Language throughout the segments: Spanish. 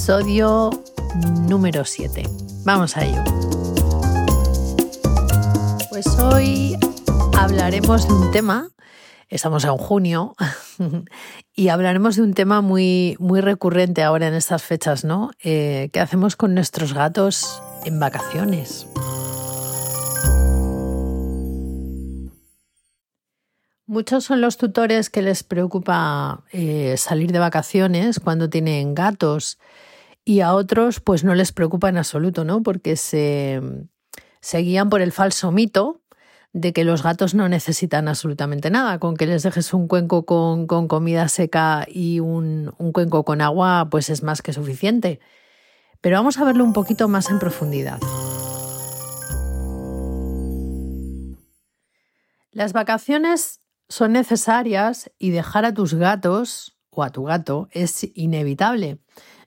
Episodio número 7. Vamos a ello. Pues hoy hablaremos de un tema, estamos en junio, y hablaremos de un tema muy, muy recurrente ahora en estas fechas, ¿no? Eh, ¿Qué hacemos con nuestros gatos en vacaciones? Muchos son los tutores que les preocupa eh, salir de vacaciones cuando tienen gatos y a otros pues no les preocupa en absoluto, ¿no? Porque se, guían por el falso mito de que los gatos no necesitan absolutamente nada. Con que les dejes un cuenco con, con comida seca y un, un, cuenco con agua, pues es más que suficiente. Pero vamos a verlo un poquito más en profundidad. Las vacaciones son necesarias y dejar a tus gatos o a tu gato es inevitable.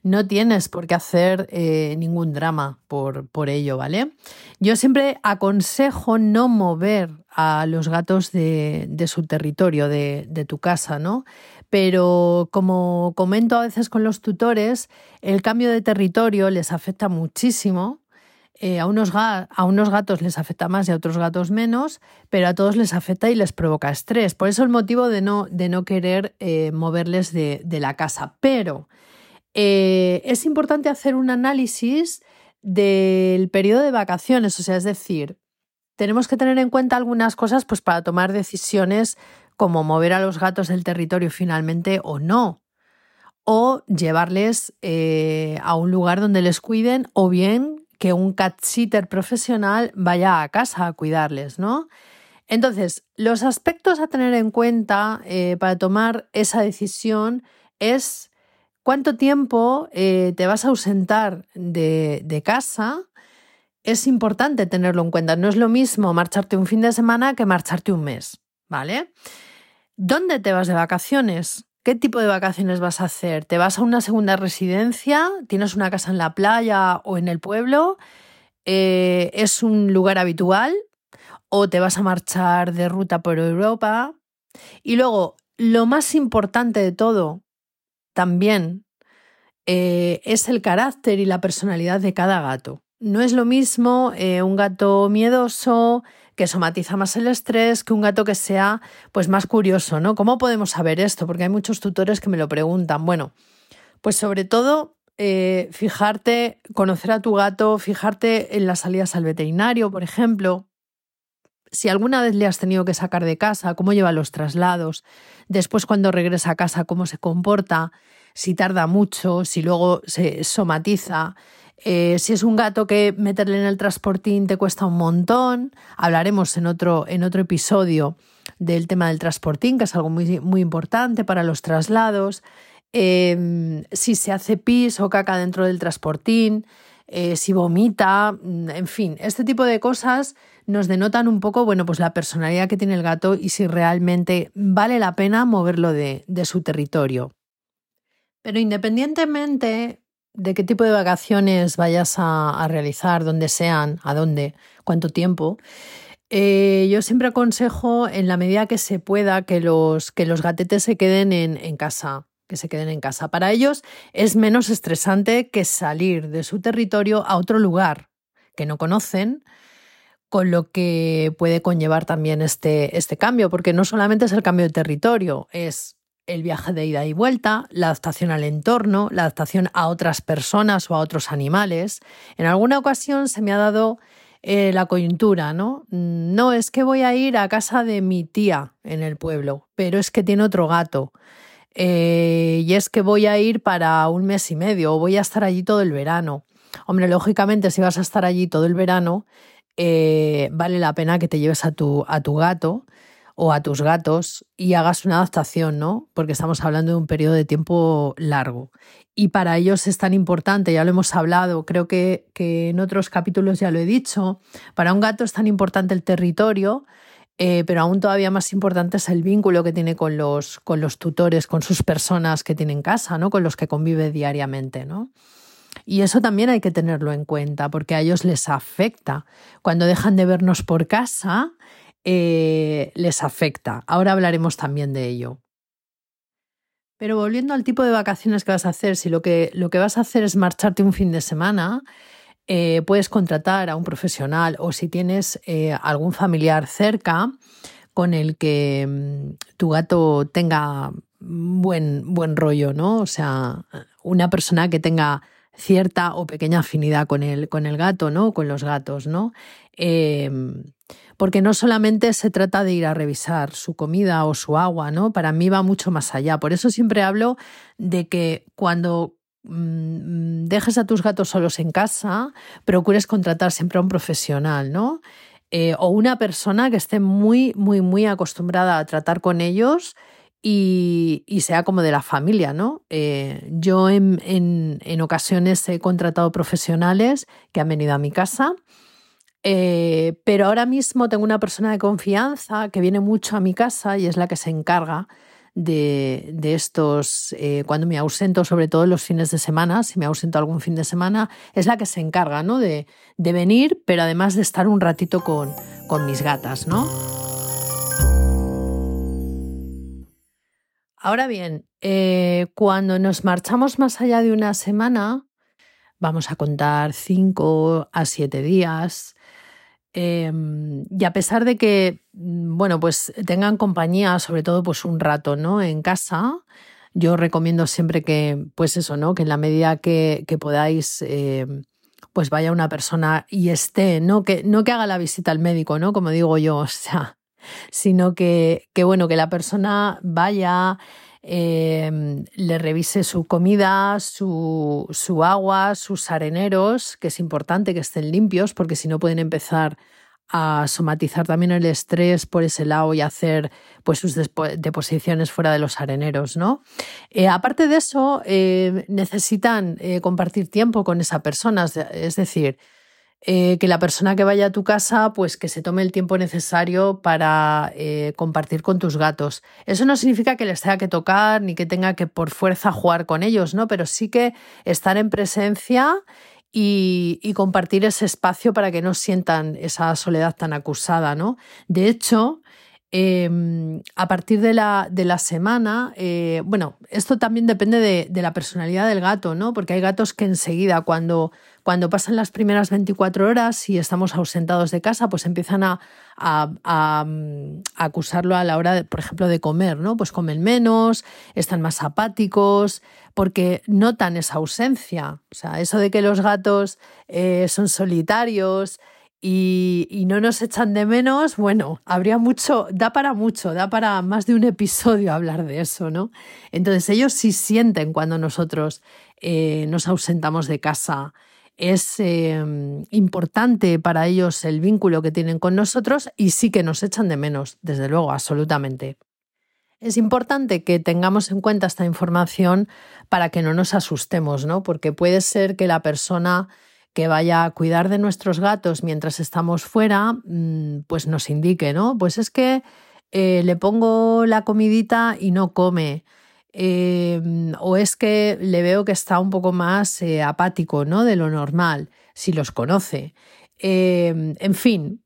No tienes por qué hacer eh, ningún drama por, por, ello, ¿vale? Yo siempre aconsejo no mover a los gatos de, de su territorio, de, de tu casa, ¿no? Pero como comento a veces con los tutores, el cambio de territorio les afecta muchísimo eh, a, unos gatos les afecta más y a otros gatos menos, pero a todos les afecta y les provoca estrés. Por eso el motivo de no, de no querer eh, moverles de, la casa. Pero eh, es importante hacer un análisis del periodo de vacaciones, o sea, es decir, tenemos que tener en cuenta algunas cosas pues, para tomar decisiones como mover a los gatos del territorio finalmente o no o llevarles a un lugar donde les cuiden o bien que un cat sitter profesional vaya a casa a cuidarles, ¿no? Entonces, los aspectos a tener en cuenta eh, para tomar esa decisión es cuánto tiempo eh, te vas a ausentar de, de casa. Es importante tenerlo en cuenta. No es lo mismo marcharte un fin de semana que marcharte un mes, ¿vale? ¿Dónde te vas de vacaciones? ¿Qué tipo de vacaciones vas a hacer? ¿Te vas a una segunda residencia? ¿Tienes una casa en la playa o en el pueblo? Eh, ¿Es un lugar habitual? ¿O te vas a marchar de ruta por Europa? Y luego, lo más importante de todo, también, eh, es el carácter y la personalidad de cada gato. No es lo mismo eh, un gato miedoso, que somatiza más el estrés que un gato que sea pues más curioso, ¿no? ¿Cómo podemos saber esto? Porque hay muchos tutores que me lo preguntan. Bueno, pues sobre todo eh, fijarte, conocer a tu gato, fijarte en las salidas al veterinario, por ejemplo. Si alguna vez le has tenido que sacar de casa, cómo lleva los traslados, después cuando regresa a casa, cómo se comporta, si tarda mucho, si luego se somatiza, eh, si es un gato que meterle en el transportín te cuesta un montón, hablaremos en otro, en otro episodio del tema del transportín, que es algo muy, muy importante para los traslados. Em, si se hace pis o caca dentro del transportín, eh, si vomita, mm, en fin, este tipo de cosas nos denotan un poco, bueno, pues la personalidad que tiene el gato y si realmente vale la pena moverlo de, de su territorio. Pero independientemente de qué tipo de vacaciones vayas a, realizar, dónde sean, a dónde, cuánto tiempo. Eh, yo siempre aconsejo, en la medida que se pueda, que los, que los gatetes se queden en, en casa, que se queden en casa. Para ellos es menos estresante que salir de su territorio a otro lugar que no conocen, con lo que puede conllevar también este, este cambio, porque no solamente es el cambio de territorio, es el viaje de ida y vuelta, la adaptación al entorno, la adaptación a otras personas o a otros animales. En alguna ocasión se me ha dado eh, la coyuntura, ¿no? No, es que voy a ir a casa de mi tía en el pueblo, pero es que tiene otro gato. Eh, y es que voy a ir para un mes y medio o voy a estar allí todo el verano. Hombre, lógicamente, si vas a estar allí todo el verano, eh, vale la pena que te lleves a tu, a tu gato o a tus gatos y hagas una adaptación, ¿no? Porque estamos hablando de un periodo de tiempo largo. Y para ellos es tan importante, ya lo hemos hablado, creo que, que en otros capítulos ya lo he dicho, para un gato es tan importante el territorio, eh, pero aún todavía más importante es el vínculo que tiene con los, con los tutores, con sus personas que tiene en casa, ¿no? con los que convive diariamente. ¿no? Y eso también hay que tenerlo en cuenta, porque a ellos les afecta. Cuando dejan de vernos por casa, eh, les afecta. Ahora hablaremos también de ello. Pero volviendo al tipo de vacaciones que vas a hacer, si lo que, lo que vas a hacer es marcharte un fin de semana, eh, puedes contratar a un profesional o si tienes eh, algún familiar cerca con el que mm, tu gato tenga buen, buen rollo, ¿no? O sea, una persona que tenga cierta o pequeña afinidad con el, con el gato, ¿no? Con los gatos, ¿no? Em, porque no solamente se trata de ir a revisar su comida o su agua, ¿no? Para mí va mucho más allá. Por eso siempre hablo de que cuando mm, dejes a tus gatos solos en casa, procures contratar siempre a un profesional, ¿no? Eh, o una persona que esté muy, muy, muy acostumbrada a tratar con ellos y, sea como de la familia, ¿no? Eh, yo en, en, ocasiones he contratado profesionales que han venido a mi casa eh, pero ahora mismo tengo una persona de confianza que viene mucho a mi casa y es la que se encarga de, estos, eh, cuando me ausento, sobre todo los fines de semana, si me ausento algún fin de semana, es la que se encarga ¿no? de, venir, pero además de estar un ratito con, mis gatas. ¿no? Ahora bien, eh, cuando nos marchamos más allá de una semana, vamos a contar cinco a siete días, Em, y a pesar de que, mm, bueno, pues tengan compañía, sobre todo pues un rato, ¿no? En casa, yo recomiendo siempre que, pues eso, ¿no? Que en la medida que, podáis, em, pues vaya una persona y esté, ¿no? Que, no que haga la visita al médico, ¿no? Como digo yo, o sea, sino que, que bueno, que la persona vaya, em, le revise su comida, su, su, agua, sus areneros, que es importante que estén limpios porque si no pueden empezar a somatizar también el estrés por ese lado y hacer pues sus deposiciones fuera de los areneros, ¿no? Eh, aparte de eso, eh, necesitan eh, compartir tiempo con esa persona, es decir, que la persona que vaya a tu casa, pues que se tome el tiempo necesario para compartir con tus gatos. Eso no significa que les tenga que tocar ni que tenga que por fuerza jugar con ellos, ¿no? Pero sí que estar en presencia y, compartir ese espacio para que no sientan esa soledad tan acusada, ¿no? De hecho, em, a partir de la, de la semana, eh, bueno, esto también depende de, de, la personalidad del gato, ¿no? Porque hay gatos que enseguida, cuando cuando pasan las primeras 24 horas y estamos ausentados de casa, pues empiezan a, acusarlo a la hora, por ejemplo, de comer, ¿no? Pues comen menos, están más apáticos, porque notan esa ausencia. O sea, eso de que los gatos eh, son solitarios, y, no nos echan de menos, bueno, habría mucho, da para mucho, da para más de un episodio hablar de eso, ¿no? Entonces ellos sí sienten cuando nosotros eh, nos ausentamos de casa es em, importante para ellos el vínculo que tienen con nosotros y sí que nos echan de menos, desde luego, absolutamente. Es importante que tengamos en cuenta esta información para que no nos asustemos, ¿no? Porque puede ser que la persona que vaya a cuidar de nuestros gatos mientras estamos fuera, mm, pues nos indique, ¿no? Pues es que eh, le pongo la comidita y no come Em, o es que le veo que está un poco más eh, apático ¿no? de lo normal, si los conoce. Em, en fin,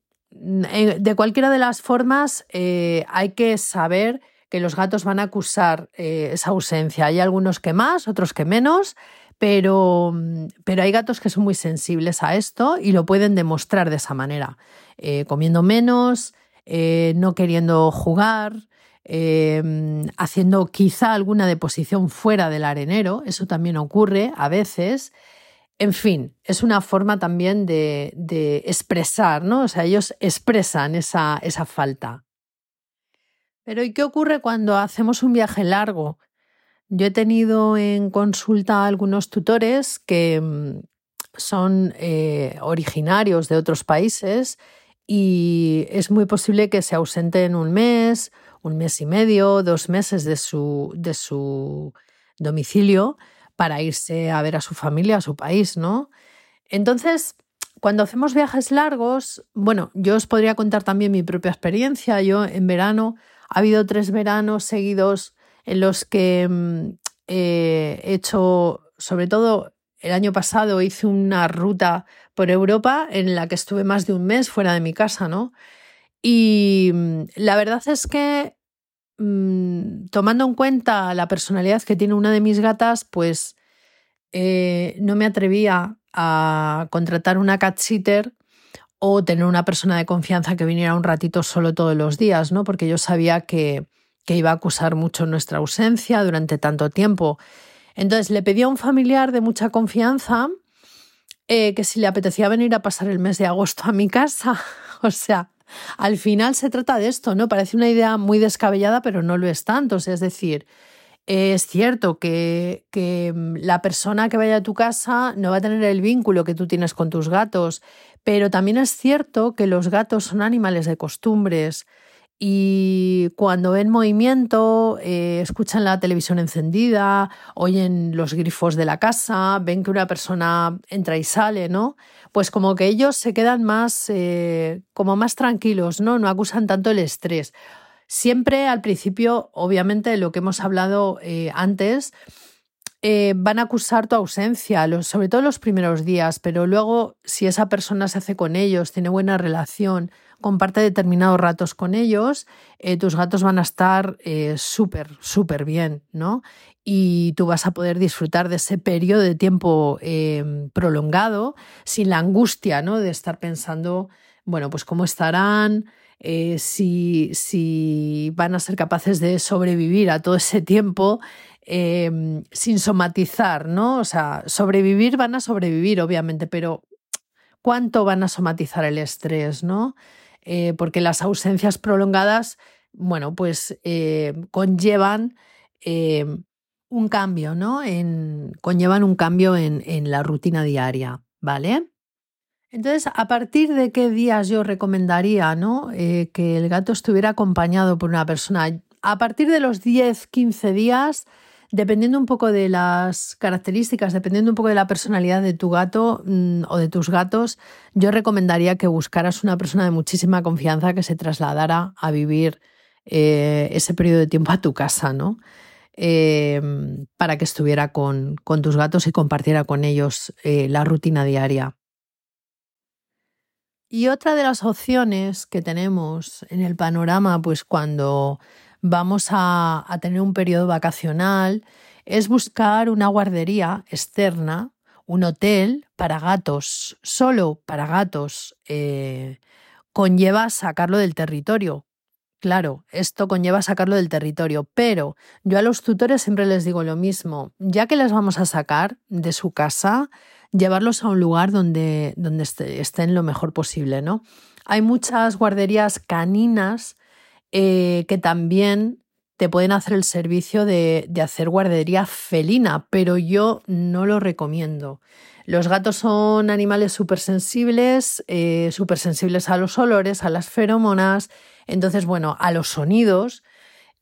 eh, de cualquiera de las formas hay que saber que los gatos van a acusar esa ausencia. Hay algunos que más, otros que menos, pero, pero, hay gatos que son muy sensibles a esto y lo pueden demostrar de esa manera, comiendo menos, no queriendo jugar, Em, haciendo quizá alguna deposición fuera del arenero, eso también ocurre a veces. En fin, es una forma también de, expresar, ¿no? O sea, ellos expresan esa, esa falta. Pero ¿y qué ocurre cuando hacemos un viaje largo? Yo he tenido en consulta algunos tutores que mm, son eh, originarios de otros países y es muy posible que se ausenten un mes, un mes y medio, dos meses de su, de su domicilio para irse a ver a su familia, a su país, ¿no? Entonces, cuando hacemos viajes largos, bueno, yo os podría contar también mi propia experiencia. Yo en verano, ha habido tres veranos seguidos en los que mm, he hecho, sobre todo el año pasado, hice una ruta por Europa en la que estuve más de un mes fuera de mi casa, ¿no? Y mm, la verdad es que mm, tomando en cuenta la personalidad que tiene una de mis gatas, pues eh, no me atrevía a contratar una cat sitter o tener una persona de confianza que viniera un ratito solo todos los días, ¿no? Porque yo sabía que, que iba a acusar mucho nuestra ausencia durante tanto tiempo. Entonces le pedí a un familiar de mucha confianza eh, que si le apetecía venir a pasar el mes de agosto a mi casa. o sea, al final se trata de esto, ¿no? Parece una idea muy descabellada, pero no lo es tanto. es decir, es cierto que, que, mm, la persona que vaya a tu casa no va a tener el vínculo que tú tienes con tus gatos, pero también es cierto que los gatos son animales de costumbres y cuando ven movimiento, eh, escuchan la televisión encendida, oyen los grifos de la casa, ven que una persona entra y sale, ¿no? Pues como que ellos se quedan más, eh, como más tranquilos, ¿no? No acusan tanto el estrés. Siempre al principio, obviamente, lo que hemos hablado eh, antes, van a acusar tu ausencia, sobre todo los primeros días, pero luego si esa persona se hace con ellos, tiene buena relación, comparte determinados ratos con ellos, eh, tus gatos van a estar eh, súper, súper bien, ¿no? Y tú vas a poder disfrutar de ese periodo de tiempo eh, prolongado sin la angustia, ¿no? De estar pensando, bueno, pues cómo estarán, si, si, van a ser capaces de sobrevivir a todo ese tiempo sin somatizar, ¿no? O sea, sobrevivir van a sobrevivir, obviamente, pero ¿cuánto van a somatizar el estrés, ¿no? Eh, porque las ausencias prolongadas, bueno, pues eh, conllevan eh, un cambio, ¿no? Conllevan un cambio en, la rutina diaria, ¿vale? Entonces, ¿a partir de qué días yo recomendaría ¿no? que el gato estuviera acompañado por una persona? A partir de los 10, 15 días dependiendo un poco de las características, dependiendo un poco de la personalidad de tu gato mm, o de tus gatos, yo recomendaría que buscaras una persona de muchísima confianza que se trasladara a vivir eh, ese periodo de tiempo a tu casa, ¿no? Eh, para que estuviera con, tus gatos y compartiera con ellos eh, la rutina diaria. Y otra de las opciones que tenemos en el panorama, pues cuando vamos a, tener un periodo vacacional, es buscar una guardería externa, un hotel para gatos, solo para gatos. Eh, conlleva sacarlo del territorio. Claro, esto conlleva sacarlo del territorio, pero yo a los tutores siempre les digo lo mismo, ya que les vamos a sacar de su casa, llevarlos a un lugar donde, donde estén lo mejor posible, ¿no? Hay muchas guarderías caninas eh, que también te pueden hacer el servicio de, hacer guardería felina, pero yo no lo recomiendo. Los gatos son animales súper sensibles, eh, súper sensibles a los olores, a las feromonas, entonces, bueno, a los sonidos.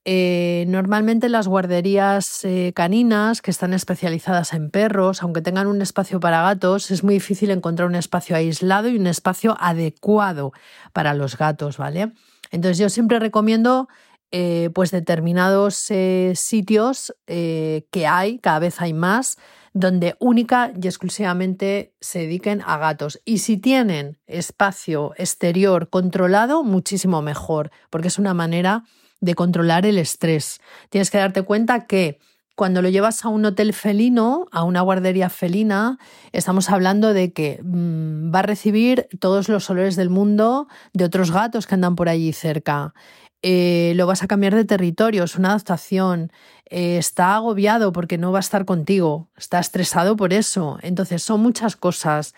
Eh, normalmente las guarderías caninas que están especializadas en perros, aunque tengan un espacio para gatos, es muy difícil encontrar un espacio aislado y un espacio adecuado para los gatos, ¿vale? Entonces yo siempre recomiendo eh, pues determinados eh, sitios eh, que hay, cada vez hay más, donde única y exclusivamente se dediquen a gatos. Y si tienen espacio exterior controlado, muchísimo mejor, porque es una manera de controlar el estrés. Tienes que darte cuenta que cuando lo llevas a un hotel felino, a una guardería felina, estamos hablando de que mm, va a recibir todos los olores del mundo de otros gatos que andan por allí cerca. Eh, lo vas a cambiar de territorio, es una adaptación. Eh, está agobiado porque no va a estar contigo, está estresado por eso. Entonces, son muchas cosas.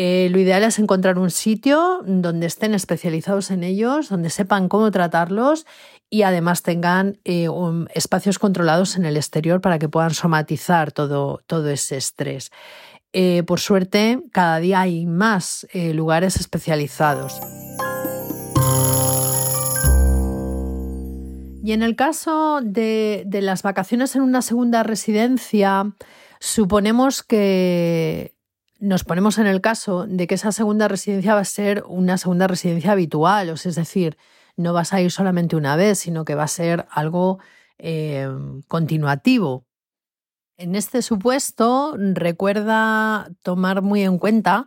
Eh, lo ideal es encontrar un sitio donde estén especializados en ellos, donde sepan cómo tratarlos y además tengan eh, espacios controlados en el exterior para que puedan somatizar todo, todo ese estrés. Eh, por suerte, cada día hay más lugares especializados. Y en el caso de, de las vacaciones en una segunda residencia, suponemos que nos ponemos en el caso de que esa segunda residencia va a ser una segunda residencia habitual, o es decir, no vas a ir solamente una vez, sino que va a ser algo eh, continuativo. En este supuesto, recuerda tomar muy en cuenta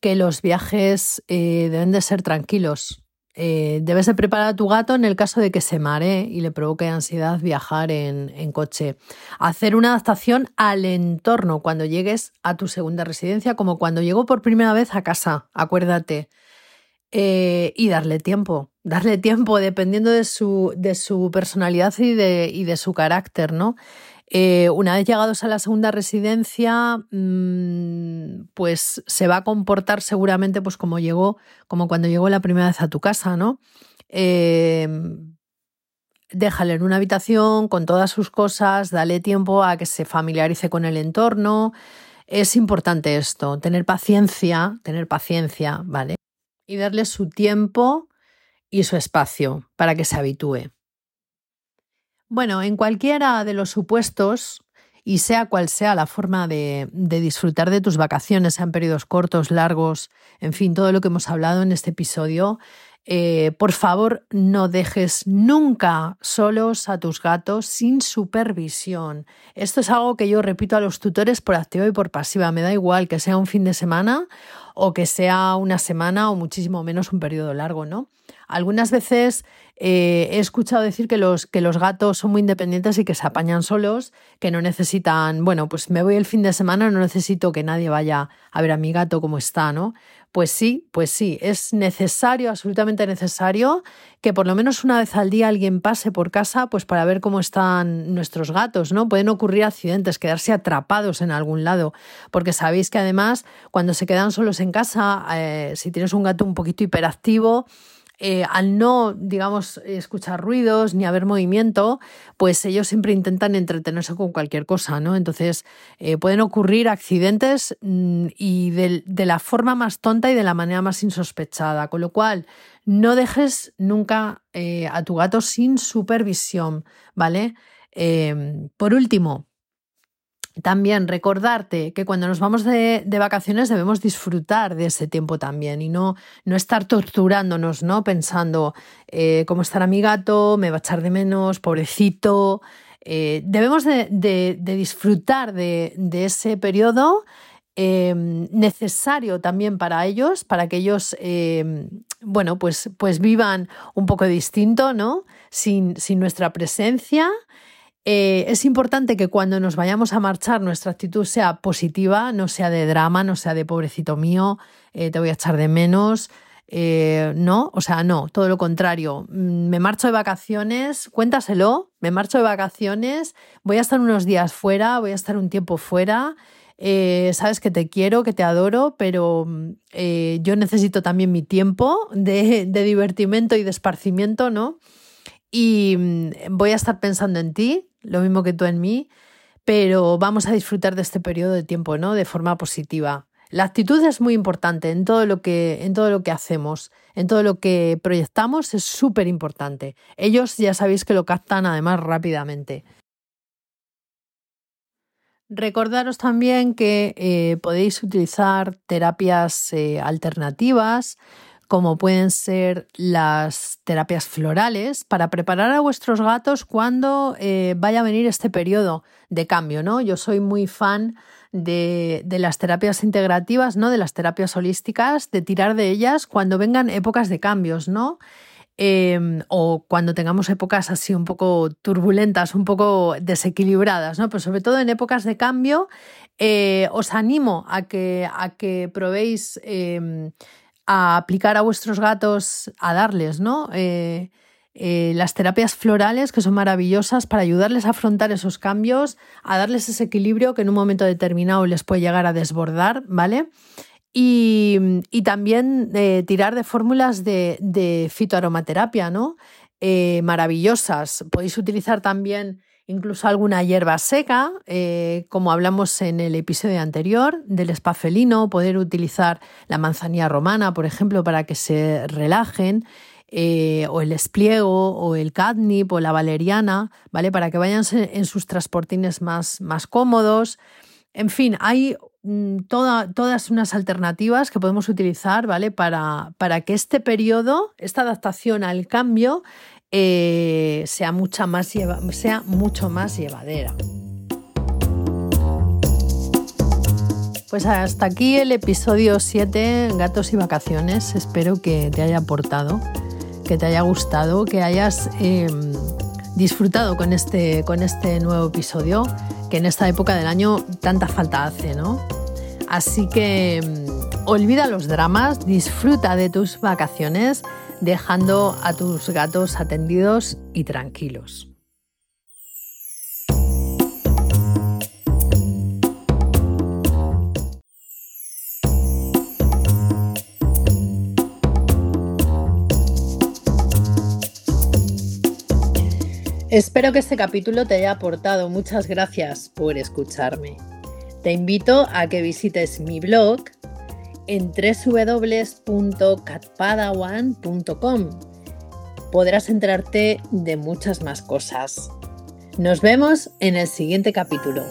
que los viajes eh, deben de ser tranquilos. Eh, debes de preparar a tu gato en el caso de que se maree y le provoque ansiedad viajar en, en, coche. Hacer una adaptación al entorno cuando llegues a tu segunda residencia, como cuando llegó por primera vez a casa, acuérdate. Eh, y darle tiempo, darle tiempo dependiendo de su, de su personalidad y de, y de, su carácter, ¿no? Eh, una vez llegados a la segunda residencia, mmm, pues se va a comportar seguramente pues como llegó, como cuando llegó la primera vez a tu casa, ¿no? Eh, déjale en una habitación con todas sus cosas, dale tiempo a que se familiarice con el entorno. Es importante esto, tener paciencia, tener paciencia, ¿vale? y darle su tiempo y su espacio para que se habitúe. Bueno, en cualquiera de los supuestos, y sea cual sea la forma de, disfrutar de tus vacaciones, sean periodos cortos, largos, en fin, todo lo que hemos hablado en este episodio, eh, por favor, no dejes nunca solos a tus gatos sin supervisión. Esto es algo que yo repito a los tutores por activa y por pasiva. Me da igual que sea un fin de semana o que sea una semana o muchísimo menos un periodo largo, ¿no? Algunas veces eh, he escuchado decir que los, que los gatos son muy independientes y que se apañan solos, que no necesitan, bueno, pues me voy el fin de semana, no necesito que nadie vaya a ver a mi gato cómo está, ¿no? Pues sí, pues sí, es necesario, absolutamente necesario, que por lo menos una vez al día alguien pase por casa, pues para ver cómo están nuestros gatos, ¿no? Pueden ocurrir accidentes, quedarse atrapados en algún lado, porque sabéis que además cuando se quedan solos en casa, eh, si tienes un gato un poquito hiperactivo, eh, al no, digamos, escuchar ruidos ni haber movimiento, pues ellos siempre intentan entretenerse con cualquier cosa, ¿no? Entonces eh, pueden ocurrir accidentes mm, y de, la forma más tonta y de la manera más insospechada, con lo cual no dejes nunca a tu gato sin supervisión, ¿vale? por último, también recordarte que cuando nos vamos de, vacaciones debemos disfrutar de ese tiempo también y no, no estar torturándonos, ¿no? Pensando eh, cómo estará mi gato, me va a echar de menos, pobrecito. Eh, debemos de, disfrutar de, ese periodo em, necesario también para ellos, para que ellos, em, bueno, pues, pues vivan un poco distinto, ¿no? Sin, sin nuestra presencia. Eh, es importante que cuando nos vayamos a marchar nuestra actitud sea positiva, no sea de drama, no sea de pobrecito mío, eh, te voy a echar de menos. Eh, no, o sea, no, todo lo contrario. Mm, me marcho de vacaciones, cuéntaselo, me marcho de vacaciones, voy a estar unos días fuera, voy a estar un tiempo fuera. sabes que te quiero, que te adoro, pero yo necesito también mi tiempo de, de divertimento y de esparcimiento, ¿no? Y mm, voy a estar pensando en ti, lo mismo que tú en mí, pero vamos a disfrutar de este periodo de tiempo, ¿no? De forma positiva. La actitud es muy importante en todo lo que, en todo lo que hacemos, en todo lo que proyectamos, es súper importante. Ellos ya sabéis que lo captan además rápidamente. Recordaros también que eh, podéis utilizar terapias eh, alternativas como pueden ser las terapias florales, para preparar a vuestros gatos cuando eh, vaya a venir este periodo de cambio, ¿no? Yo soy muy fan de, de, las terapias integrativas, ¿no? De las terapias holísticas, de tirar de ellas cuando vengan épocas de cambios, ¿no? Em, o cuando tengamos épocas así un poco turbulentas, un poco desequilibradas, ¿no? Pero sobre todo en épocas de cambio, eh, os animo a que, a que probéis em, a aplicar a vuestros gatos, a darles, ¿no? Eh, eh, las terapias florales, que son maravillosas para ayudarles a afrontar esos cambios, a darles ese equilibrio que en un momento determinado les puede llegar a desbordar, ¿vale? Y, también eh, tirar de fórmulas de, fitoaromaterapia, ¿no? maravillosas. Podéis utilizar también incluso alguna hierba seca, eh, como hablamos en el episodio anterior del espafelino, poder utilizar la manzanilla romana, por ejemplo, para que se relajen. eh, o el espliego o el catnip o la valeriana, ¿vale? Para que vayan en sus transportines más, más cómodos. En fin, hay mm, todas unas alternativas que podemos utilizar, ¿vale? Para, para que este periodo, esta adaptación al cambio, eh, sea, mucha más sea mucho más llevadera. Pues hasta aquí el episodio 7, Gatos y Vacaciones. Espero que te haya aportado que te haya gustado, que hayas em, disfrutado con este, con este nuevo episodio, que en esta época del año tanta falta hace, ¿no? Así que em, olvida los dramas, disfruta de tus vacaciones, dejando a tus gatos atendidos y tranquilos. Espero que este capítulo te haya aportado. Muchas gracias por escucharme. Te invito a que visites mi blog en www.catpadawan.com. Podrás enterarte de muchas más cosas. Nos vemos en el siguiente capítulo.